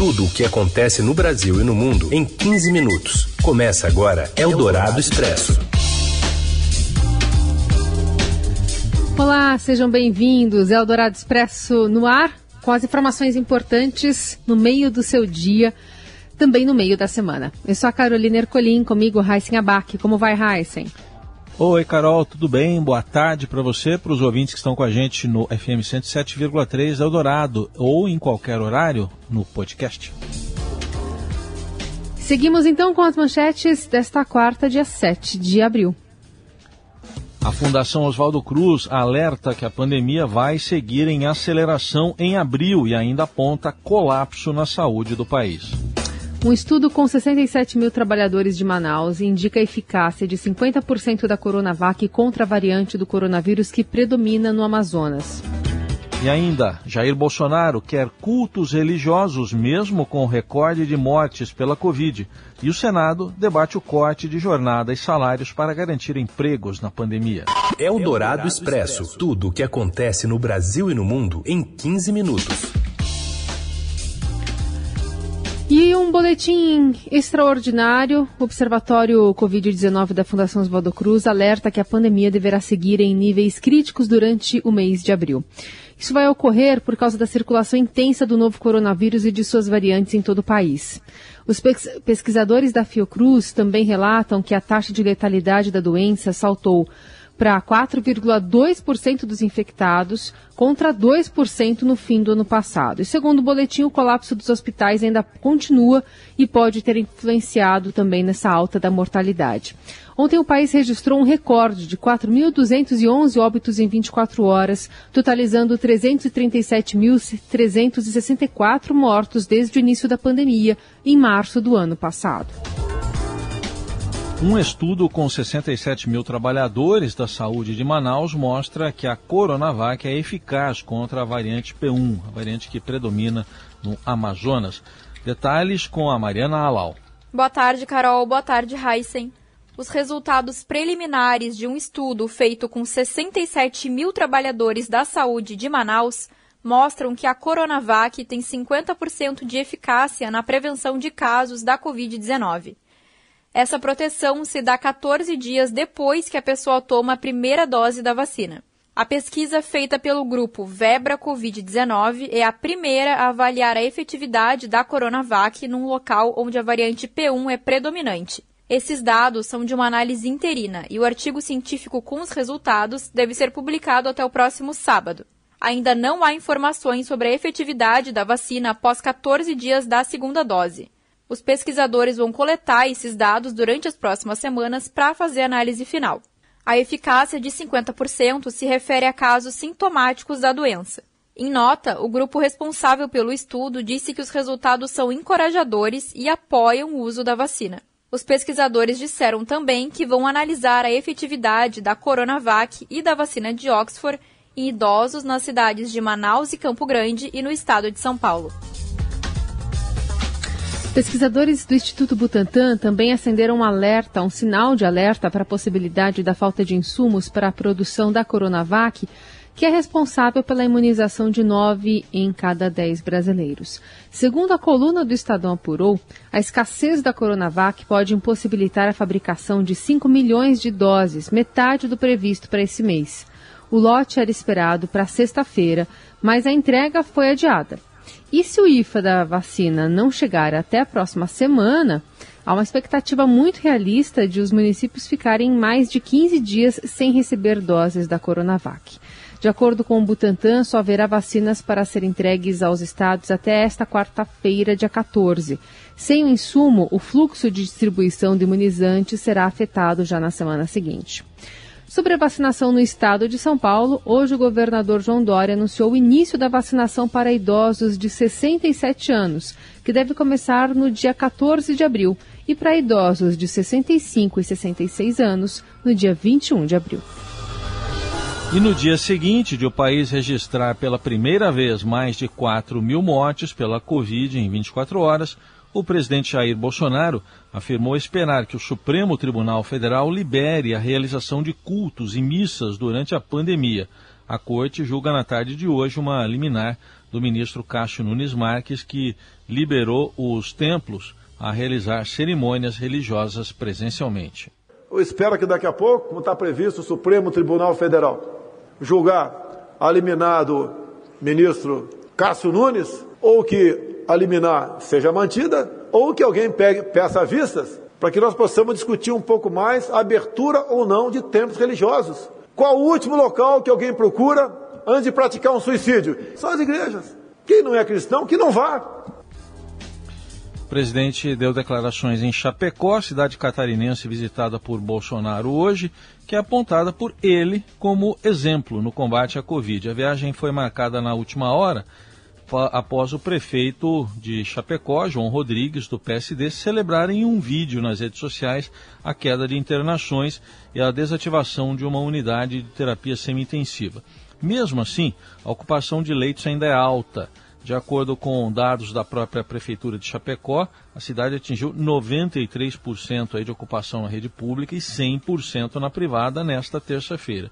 Tudo o que acontece no Brasil e no mundo em 15 minutos. Começa agora Eldorado Expresso. Olá, sejam bem-vindos. Eldorado Expresso no ar, com as informações importantes no meio do seu dia, também no meio da semana. Eu sou a Carolina Ercolim, comigo Heisen Abac. Como vai, Heisen? Oi, Carol, tudo bem? Boa tarde para você, para os ouvintes que estão com a gente no FM 107,3 Eldorado ou em qualquer horário no podcast. Seguimos então com as manchetes desta quarta, dia 7 de abril. A Fundação Oswaldo Cruz alerta que a pandemia vai seguir em aceleração em abril e ainda aponta colapso na saúde do país. Um estudo com 67 mil trabalhadores de Manaus indica a eficácia de 50% da Coronavac contra a variante do coronavírus que predomina no Amazonas. E ainda, Jair Bolsonaro quer cultos religiosos, mesmo com recorde de mortes pela Covid. E o Senado debate o corte de jornada e salários para garantir empregos na pandemia. É o Dourado Expresso tudo o que acontece no Brasil e no mundo em 15 minutos. Um boletim extraordinário. O Observatório Covid-19 da Fundação Oswaldo Cruz alerta que a pandemia deverá seguir em níveis críticos durante o mês de abril. Isso vai ocorrer por causa da circulação intensa do novo coronavírus e de suas variantes em todo o país. Os pesquisadores da Fiocruz também relatam que a taxa de letalidade da doença saltou para 4,2% dos infectados, contra 2% no fim do ano passado. E segundo o boletim, o colapso dos hospitais ainda continua e pode ter influenciado também nessa alta da mortalidade. Ontem o país registrou um recorde de 4.211 óbitos em 24 horas, totalizando 337.364 mortos desde o início da pandemia, em março do ano passado. Um estudo com 67 mil trabalhadores da saúde de Manaus mostra que a Coronavac é eficaz contra a variante P1, a variante que predomina no Amazonas. Detalhes com a Mariana Alau. Boa tarde, Carol. Boa tarde, Heisen. Os resultados preliminares de um estudo feito com 67 mil trabalhadores da saúde de Manaus mostram que a Coronavac tem 50% de eficácia na prevenção de casos da Covid-19. Essa proteção se dá 14 dias depois que a pessoa toma a primeira dose da vacina. A pesquisa feita pelo grupo Vebra Covid-19 é a primeira a avaliar a efetividade da Coronavac num local onde a variante P1 é predominante. Esses dados são de uma análise interina e o artigo científico com os resultados deve ser publicado até o próximo sábado. Ainda não há informações sobre a efetividade da vacina após 14 dias da segunda dose. Os pesquisadores vão coletar esses dados durante as próximas semanas para fazer a análise final. A eficácia de 50% se refere a casos sintomáticos da doença. Em nota, o grupo responsável pelo estudo disse que os resultados são encorajadores e apoiam o uso da vacina. Os pesquisadores disseram também que vão analisar a efetividade da Coronavac e da vacina de Oxford em idosos nas cidades de Manaus e Campo Grande e no estado de São Paulo. Pesquisadores do Instituto Butantan também acenderam um alerta, um sinal de alerta para a possibilidade da falta de insumos para a produção da Coronavac, que é responsável pela imunização de nove em cada dez brasileiros. Segundo a coluna do Estadão Apurou, a escassez da Coronavac pode impossibilitar a fabricação de 5 milhões de doses, metade do previsto para esse mês. O lote era esperado para sexta-feira, mas a entrega foi adiada. E se o IFA da vacina não chegar até a próxima semana, há uma expectativa muito realista de os municípios ficarem mais de 15 dias sem receber doses da Coronavac. De acordo com o Butantan, só haverá vacinas para serem entregues aos estados até esta quarta-feira, dia 14. Sem o insumo, o fluxo de distribuição de imunizantes será afetado já na semana seguinte. Sobre a vacinação no estado de São Paulo, hoje o governador João Dória anunciou o início da vacinação para idosos de 67 anos, que deve começar no dia 14 de abril, e para idosos de 65 e 66 anos, no dia 21 de abril. E no dia seguinte de o país registrar pela primeira vez mais de 4 mil mortes pela Covid em 24 horas, o presidente Jair Bolsonaro afirmou esperar que o Supremo Tribunal Federal libere a realização de cultos e missas durante a pandemia. A corte julga na tarde de hoje uma liminar do ministro Cássio Nunes Marques, que liberou os templos a realizar cerimônias religiosas presencialmente. Eu espero que daqui a pouco, como está previsto, o Supremo Tribunal Federal julgar a liminar do ministro Cássio Nunes, ou que a liminar seja mantida, ou que alguém pegue, peça vistas, para que nós possamos discutir um pouco mais a abertura ou não de templos religiosos. Qual o último local que alguém procura antes de praticar um suicídio? São as igrejas. Quem não é cristão, que não vá. O presidente deu declarações em Chapecó, cidade catarinense visitada por Bolsonaro hoje, que é apontada por ele como exemplo no combate à Covid. A viagem foi marcada na última hora após o prefeito de Chapecó, João Rodrigues, do PSD, celebrar em um vídeo nas redes sociais a queda de internações e a desativação de uma unidade de terapia semi-intensiva. Mesmo assim, a ocupação de leitos ainda é alta. De acordo com dados da própria Prefeitura de Chapecó, a cidade atingiu 93% aí de ocupação na rede pública e 100% na privada nesta terça-feira.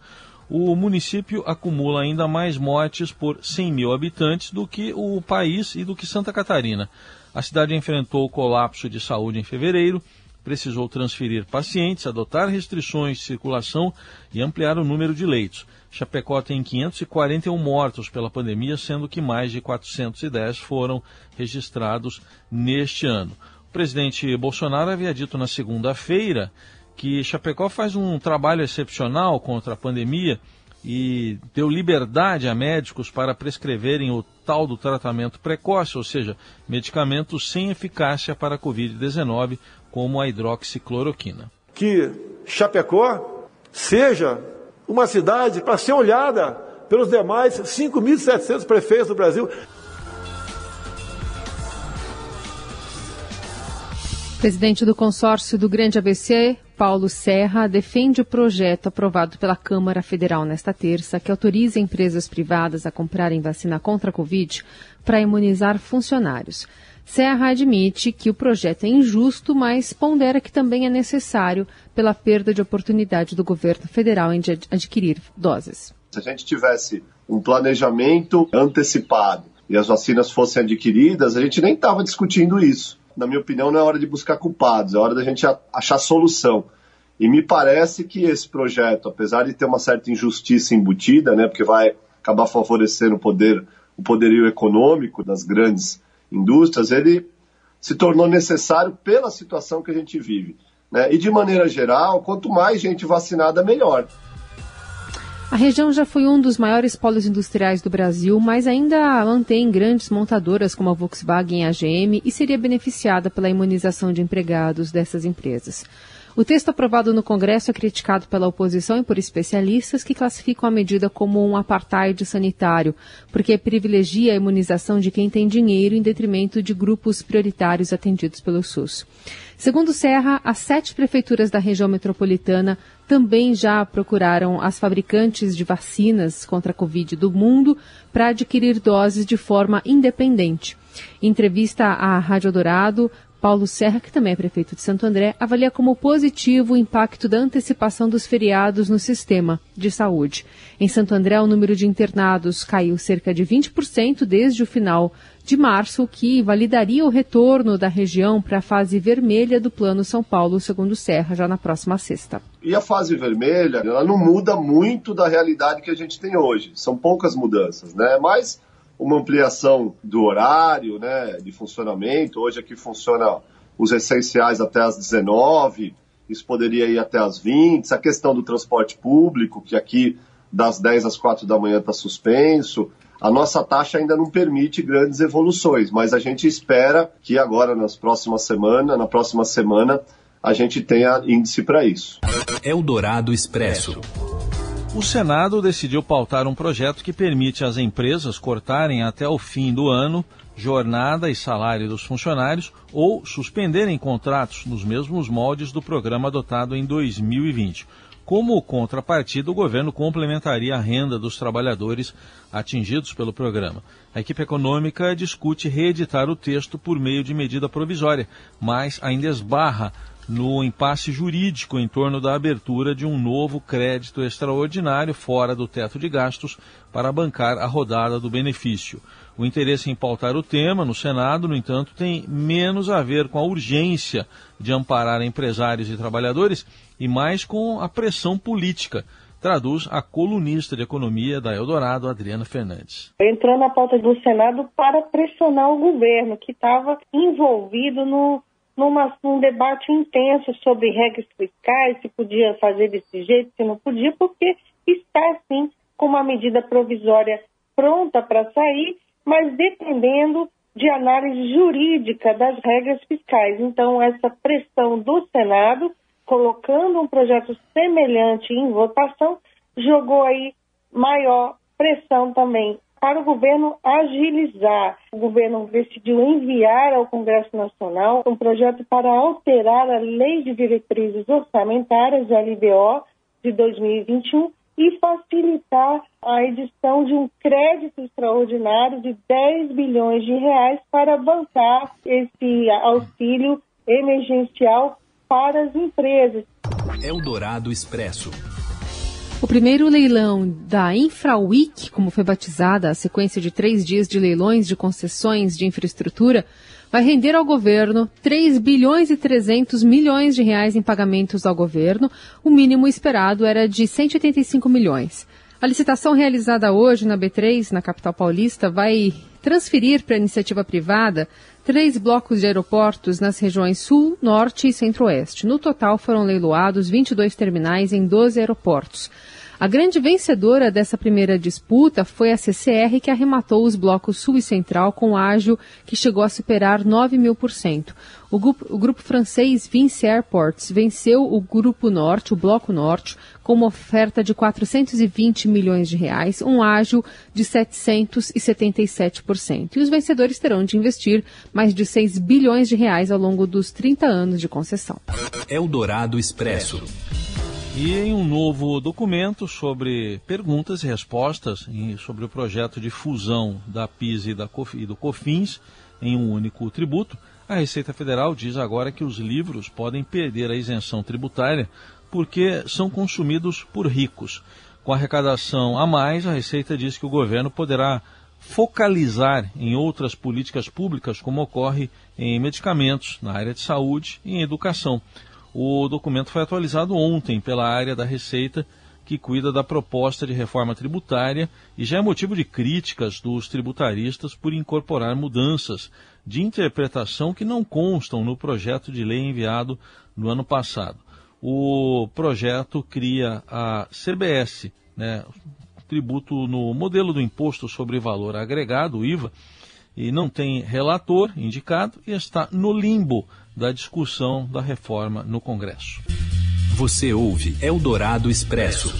O município acumula ainda mais mortes por 100 mil habitantes do que o país e do que Santa Catarina. A cidade enfrentou o colapso de saúde em fevereiro, precisou transferir pacientes, adotar restrições de circulação e ampliar o número de leitos. Chapecó tem 541 mortos pela pandemia, sendo que mais de 410 foram registrados neste ano. O presidente Bolsonaro havia dito na segunda-feira que Chapecó faz um trabalho excepcional contra a pandemia e deu liberdade a médicos para prescreverem o tal do tratamento precoce, ou seja, medicamentos sem eficácia para a Covid-19, como a hidroxicloroquina. Que Chapecó seja uma cidade para ser olhada pelos demais 5.700 prefeitos do Brasil. Presidente do consórcio do Grande ABC, Paulo Serra, defende o projeto aprovado pela Câmara Federal nesta terça, que autoriza empresas privadas a comprarem vacina contra a Covid para imunizar funcionários. Serra admite que o projeto é injusto, mas pondera que também é necessário pela perda de oportunidade do governo federal em adquirir doses. Se a gente tivesse um planejamento antecipado e as vacinas fossem adquiridas, a gente nem estava discutindo isso. Na minha opinião, não é hora de buscar culpados, é hora da gente achar solução. E me parece que esse projeto, apesar de ter uma certa injustiça embutida, né, porque vai acabar favorecendo o poder, o poderio econômico das grandes indústrias, ele se tornou necessário pela situação que a gente vive. Né? E de maneira geral, quanto mais gente vacinada, melhor. A região já foi um dos maiores polos industriais do Brasil, mas ainda mantém grandes montadoras como a Volkswagen e a GM e seria beneficiada pela imunização de empregados dessas empresas. O texto aprovado no Congresso é criticado pela oposição e por especialistas que classificam a medida como um apartheid sanitário, porque privilegia a imunização de quem tem dinheiro em detrimento de grupos prioritários atendidos pelo SUS. Segundo Serra, as sete prefeituras da região metropolitana também já procuraram as fabricantes de vacinas contra a Covid do mundo para adquirir doses de forma independente. Em entrevista à Rádio Dourado, Paulo Serra, que também é prefeito de Santo André, avalia como positivo o impacto da antecipação dos feriados no sistema de saúde. Em Santo André, o número de internados caiu cerca de 20% desde o final de março, que validaria o retorno da região para a fase vermelha do Plano São Paulo, segundo Serra, já na próxima sexta. E a fase vermelha, ela não muda muito da realidade que a gente tem hoje. São poucas mudanças, né? Mas uma ampliação do horário né, de funcionamento. Hoje aqui funciona os essenciais até às 19, isso poderia ir até às 20. A questão do transporte público, que aqui das 10 às 4 da manhã está suspenso. A nossa taxa ainda não permite grandes evoluções, mas a gente espera que agora nas próximas semanas, na próxima semana, a gente tenha índice para isso. Eldorado Expresso. O Senado decidiu pautar um projeto que permite às empresas cortarem até o fim do ano jornada e salário dos funcionários ou suspenderem contratos nos mesmos moldes do programa adotado em 2020. Como contrapartida, o governo complementaria a renda dos trabalhadores atingidos pelo programa. A equipe econômica discute reeditar o texto por meio de medida provisória, mas ainda esbarra no impasse jurídico em torno da abertura de um novo crédito extraordinário fora do teto de gastos para bancar a rodada do benefício. O interesse em pautar o tema no Senado, no entanto, tem menos a ver com a urgência de amparar empresários e trabalhadores e mais com a pressão política traduz a colunista de economia da Eldorado, Adriana Fernandes. Entrou na pauta do Senado para pressionar o governo, que estava envolvido no numa, num debate intenso sobre regras fiscais, se podia fazer desse jeito, se não podia, porque está, sim, com uma medida provisória pronta para sair, mas dependendo de análise jurídica das regras fiscais. Então, essa pressão do Senado, colocando um projeto semelhante em votação, jogou aí maior pressão também para o governo agilizar. O governo decidiu enviar ao Congresso Nacional um projeto para alterar a Lei de Diretrizes Orçamentárias, a LDO, de 2021 e facilitar a edição de um crédito extraordinário de 10 bilhões de reais para bancar esse auxílio emergencial para as empresas. Eldorado Expresso. O primeiro leilão da InfraWeek, como foi batizada a sequência de três dias de leilões de concessões de infraestrutura, vai render ao governo 3 bilhões e 300 milhões de reais em pagamentos ao governo. O mínimo esperado era de 185 milhões. A licitação realizada hoje na B3, na capital paulista, vai transferir para a iniciativa privada três blocos de aeroportos nas regiões Sul, Norte e Centro-Oeste. No total foram leiloados 22 terminais em 12 aeroportos. A grande vencedora dessa primeira disputa foi a CCR, que arrematou os blocos Sul e Central com ágio que chegou a superar 9 mil por cento. O grupo, francês Vinci Airports venceu o Grupo Norte, o Bloco Norte, com uma oferta de 420 milhões de reais, um ágio de 777%. E os vencedores terão de investir mais de 6 bilhões de reais ao longo dos 30 anos de concessão. Eldorado Expresso. E em um novo documento sobre perguntas e respostas sobre o projeto de fusão da PIS e, da e do COFINS em um único tributo, a Receita Federal diz agora que os livros podem perder a isenção tributária porque são consumidos por ricos. Com arrecadação a mais, a Receita diz que o governo poderá focalizar em outras políticas públicas, como ocorre em medicamentos, na área de saúde e em educação. O documento foi atualizado ontem pela área da Receita, que cuida da proposta de reforma tributária e já é motivo de críticas dos tributaristas por incorporar mudanças de interpretação que não constam no projeto de lei enviado no ano passado. O projeto cria a CBS, né, tributo no modelo do imposto sobre valor agregado, IVA, e não tem relator indicado e está no limbo da discussão da reforma no Congresso. Você ouve Eldorado Expresso.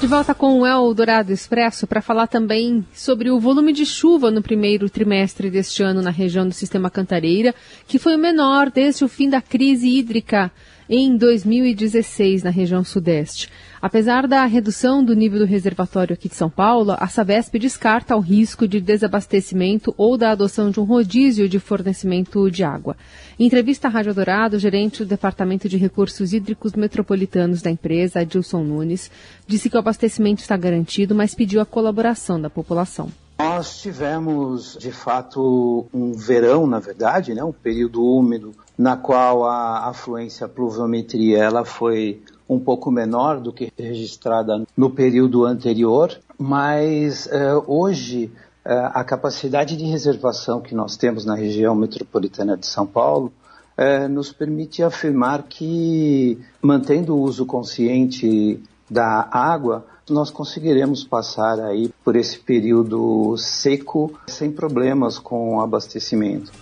De volta com o Eldorado Expresso para falar também sobre o volume de chuva no primeiro trimestre deste ano na região do Sistema Cantareira, que foi o menor desde o fim da crise hídrica em 2016 na região sudeste. Apesar da redução do nível do reservatório aqui de São Paulo, a Sabesp descarta o risco de desabastecimento ou da adoção de um rodízio de fornecimento de água. Em entrevista à Rádio Dourado, o gerente do Departamento de Recursos Hídricos Metropolitanos da empresa, Adilson Nunes, disse que o abastecimento está garantido, mas pediu a colaboração da população. Nós tivemos, de fato, um verão, na verdade, né, um período úmido, na qual a afluência, pluviometria, ela foi um pouco menor do que registrada no período anterior, mas uh, hoje uh, a capacidade de reservação que nós temos na região metropolitana de São Paulo uh, nos permite afirmar que, mantendo o uso consciente da água, nós conseguiremos passar aí por esse período seco sem problemas com o abastecimento.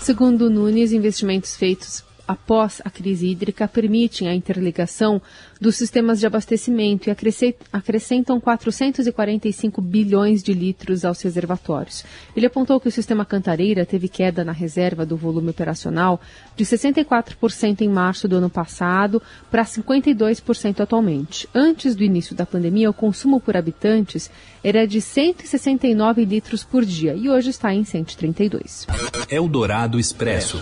Segundo Nunes, investimentos feitos após a crise hídrica permitem a interligação dos sistemas de abastecimento e acrescentam 445 bilhões de litros aos reservatórios. Ele apontou que o sistema Cantareira teve queda na reserva do volume operacional de 64% em março do ano passado para 52% atualmente. Antes do início da pandemia, o consumo por habitantes era de 169 litros por dia e hoje está em 132. Eldorado Expresso.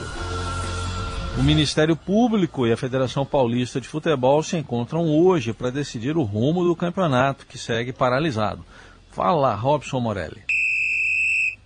O Ministério Público e a Federação Paulista de Futebol se encontram hoje para decidir o rumo do campeonato, que segue paralisado. Fala, Robson Morelli.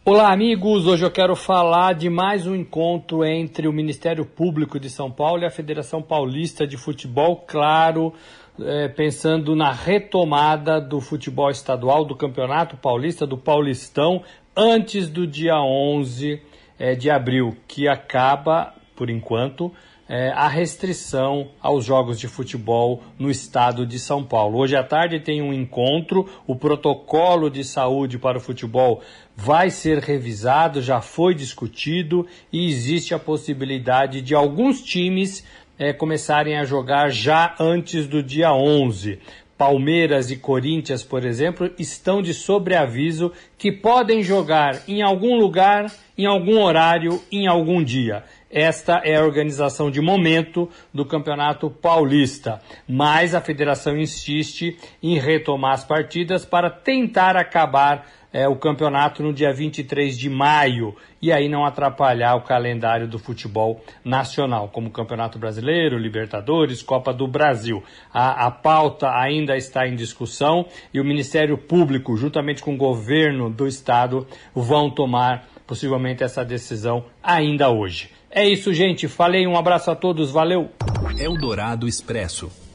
Olá, amigos. Hoje eu quero falar de mais um encontro entre o Ministério Público de São Paulo e a Federação Paulista de Futebol, claro, é, pensando na retomada do futebol estadual, do Campeonato Paulista, do Paulistão, antes do dia 11 é, de abril, que acaba por enquanto, é, a restrição aos jogos de futebol no estado de São Paulo. Hoje à tarde tem um encontro, o protocolo de saúde para o futebol vai ser revisado, já foi discutido e existe a possibilidade de alguns times é, começarem a jogar já antes do dia 11. Palmeiras e Corinthians, por exemplo, estão de sobreaviso que podem jogar em algum lugar, em algum horário, em algum dia. Esta é a organização de momento do Campeonato Paulista, mas a federação insiste em retomar as partidas para tentar acabar é, o campeonato no dia 23 de maio e aí não atrapalhar o calendário do futebol nacional, como Campeonato Brasileiro, Libertadores, Copa do Brasil. A, a pauta ainda está em discussão e o Ministério Público, juntamente com o governo do estado, vão tomar possivelmente essa decisão ainda hoje. É isso, gente. Falei, um abraço a todos, valeu. Eldorado Expresso.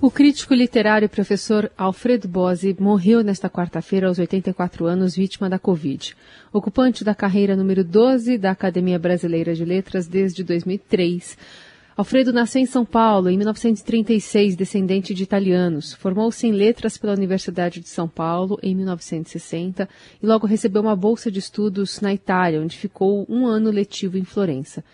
O crítico literário e professor Alfredo Bose morreu nesta quarta-feira aos 84 anos, vítima da Covid. Ocupante da carreira número 12 da Academia Brasileira de Letras desde 2003. Alfredo nasceu em São Paulo em 1936, descendente de italianos. Formou-se em letras pela Universidade de São Paulo em 1960 e logo recebeu uma bolsa de estudos na Itália, onde ficou um ano letivo em Florença.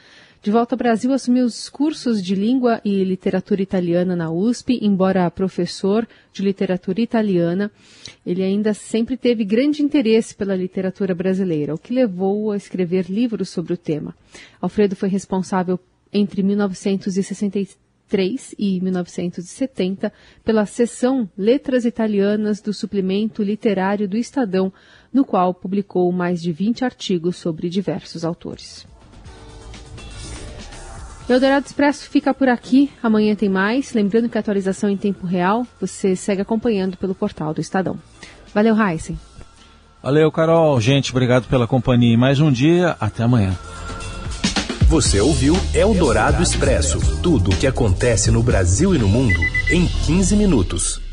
De volta ao Brasil, assumiu os cursos de língua e literatura italiana na USP, embora professor de literatura italiana, ele ainda sempre teve grande interesse pela literatura brasileira, o que levou-o a escrever livros sobre o tema. Alfredo foi responsável entre 1963 e 1970 pela seção Letras Italianas do Suplemento Literário do Estadão, no qual publicou mais de 20 artigos sobre diversos autores. Eldorado Expresso fica por aqui. Amanhã tem mais. Lembrando que a atualização em tempo real você segue acompanhando pelo portal do Estadão. Valeu, Heisen. Valeu, Carol. Gente, obrigado pela companhia. Mais um dia. Até amanhã. Você ouviu Eldorado Expresso tudo o que acontece no Brasil e no mundo em 15 minutos.